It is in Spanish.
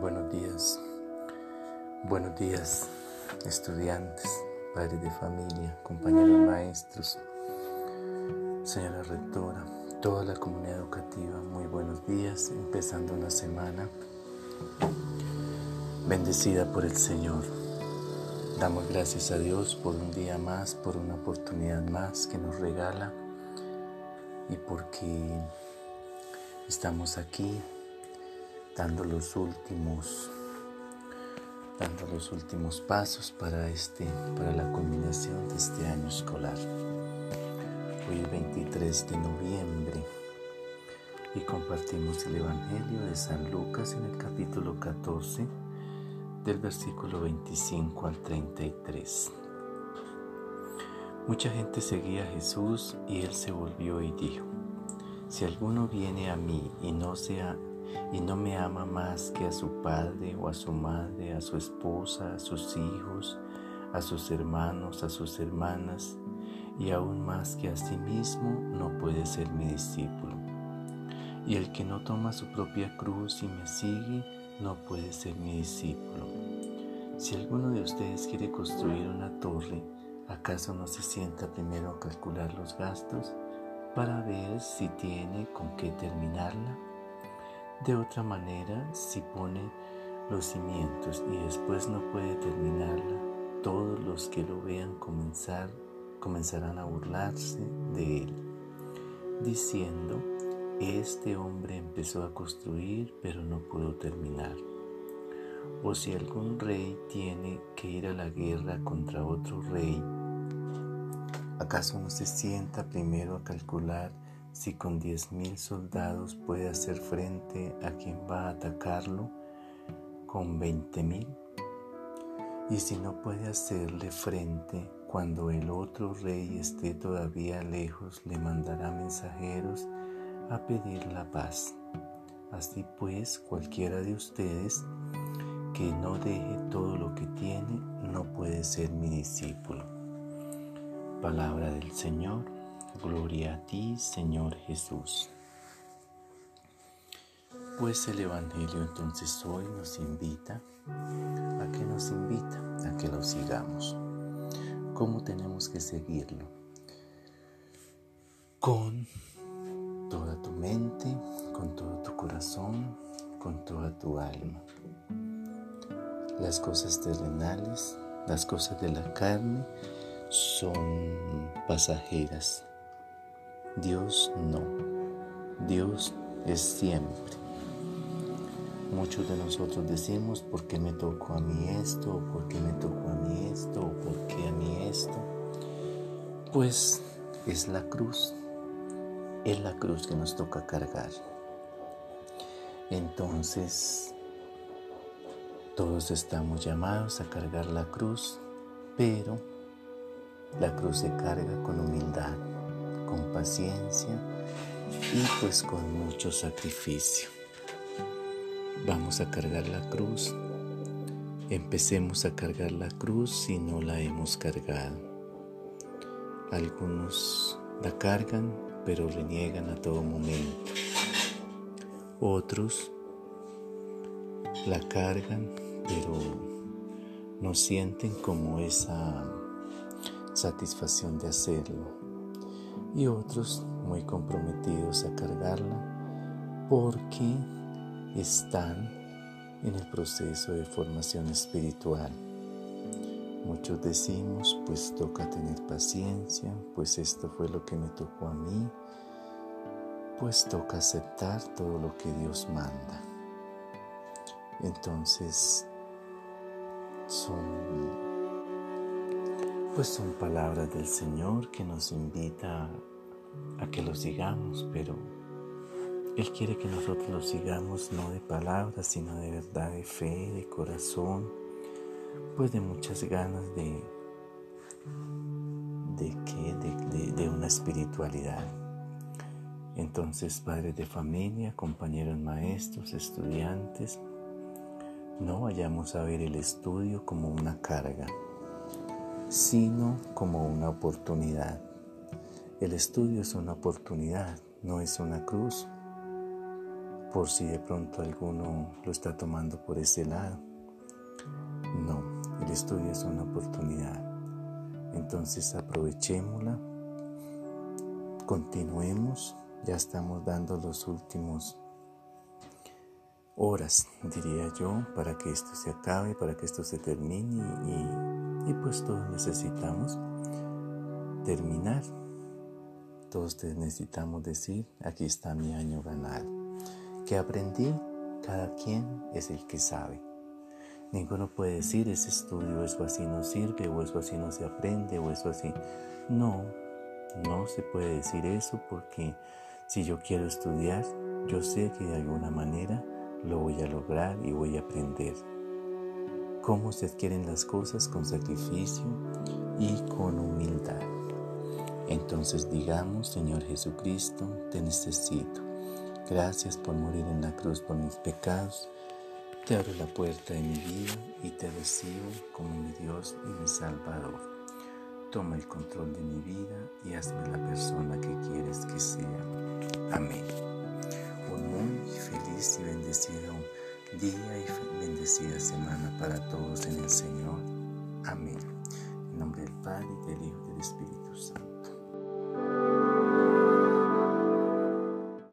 buenos días. Buenos días, estudiantes, padres de familia, compañeros maestros, señora rectora, toda la comunidad educativa. Muy buenos días, empezando una semana bendecida por el Señor. Damos gracias a Dios por un día más, por una oportunidad más que nos regala y porque estamos aquí dando los últimos dando los últimos pasos para este para la culminación de este año escolar. Hoy es 23 de noviembre y compartimos el evangelio de San Lucas en el capítulo 14 del versículo 25 al 33. Mucha gente seguía a Jesús y él se volvió y dijo: Si alguno viene a mí y no sea y no me ama más que a su padre o a su madre, a su esposa, a sus hijos, a sus hermanos, a sus hermanas, y aún más que a sí mismo, no puede ser mi discípulo. Y el que no toma su propia cruz y me sigue, no puede ser mi discípulo. Si alguno de ustedes quiere construir una torre, ¿acaso no se sienta primero a calcular los gastos para ver si tiene con qué terminarla? De otra manera, si pone los cimientos y después no puede terminarla, todos los que lo vean comenzar comenzarán a burlarse de él, diciendo, este hombre empezó a construir pero no pudo terminar. O si algún rey tiene que ir a la guerra contra otro rey, ¿acaso no se sienta primero a calcular si con diez mil soldados puede hacer frente a quien va a atacarlo con veinte mil? Y si no puede hacerle frente cuando el otro rey esté todavía lejos, le mandará mensajeros a pedir la paz. Así pues, cualquiera de ustedes que no deje todo lo que tiene, no puede ser mi discípulo. Palabra del Señor. Gloria a ti, Señor Jesús. Pues el Evangelio entonces hoy nos invita, ¿a que nos invita? A que lo sigamos. ¿Cómo tenemos que seguirlo? Con toda tu mente, con todo tu corazón, con toda tu alma. Las cosas terrenales, las cosas de la carne son pasajeras Dios no. Dios es siempre. Muchos de nosotros decimos, ¿por qué me tocó a mí esto? ¿Por qué me tocó a mí esto? ¿Por qué a mí esto? Pues es la cruz. Es la cruz que nos toca cargar. Entonces, todos estamos llamados a cargar la cruz, pero la cruz se carga con humildad con paciencia y pues con mucho sacrificio. Vamos a cargar la cruz. Empecemos a cargar la cruz si no la hemos cargado. Algunos la cargan pero reniegan a todo momento. Otros la cargan pero no sienten como esa satisfacción de hacerlo y otros muy comprometidos a cargarla porque están en el proceso de formación espiritual. Muchos decimos, pues toca tener paciencia, pues esto fue lo que me tocó a mí, pues toca aceptar todo lo que Dios manda. Entonces, son pues son palabras del Señor que nos invita a que lo sigamos, pero Él quiere que nosotros lo sigamos no de palabras, sino de verdad, de fe, de corazón, pues de muchas ganas de, de, de, de una espiritualidad. Entonces, padres de familia, compañeros maestros, estudiantes, no vayamos a ver el estudio como una carga sino como una oportunidad. El estudio es una oportunidad, no es una cruz. por si de pronto alguno lo está tomando por ese lado. No, el estudio es una oportunidad. Entonces aprovechémosla, continuemos, ya estamos dando los últimos horas, diría yo, para que esto se acabe, para que esto se termine y, y pues todos necesitamos terminar. Todos necesitamos decir, aquí está mi año ganado. Que aprendí, cada quien es el que sabe. Ninguno puede decir, ese estudio, eso así no sirve, o eso así no se aprende, o eso así. No, no se puede decir eso porque si yo quiero estudiar, yo sé que de alguna manera lo voy a lograr y voy a aprender. Cómo se adquieren las cosas con sacrificio y con humildad. Entonces digamos, Señor Jesucristo, te necesito. Gracias por morir en la cruz por mis pecados. Te abro la puerta de mi vida y te recibo como mi Dios y mi Salvador. Toma el control de mi vida y hazme la persona que quieres que sea. Amén. Y bendecido día y bendecida semana para todos en el Señor. Amén. En nombre del Padre, del Hijo y del Espíritu Santo.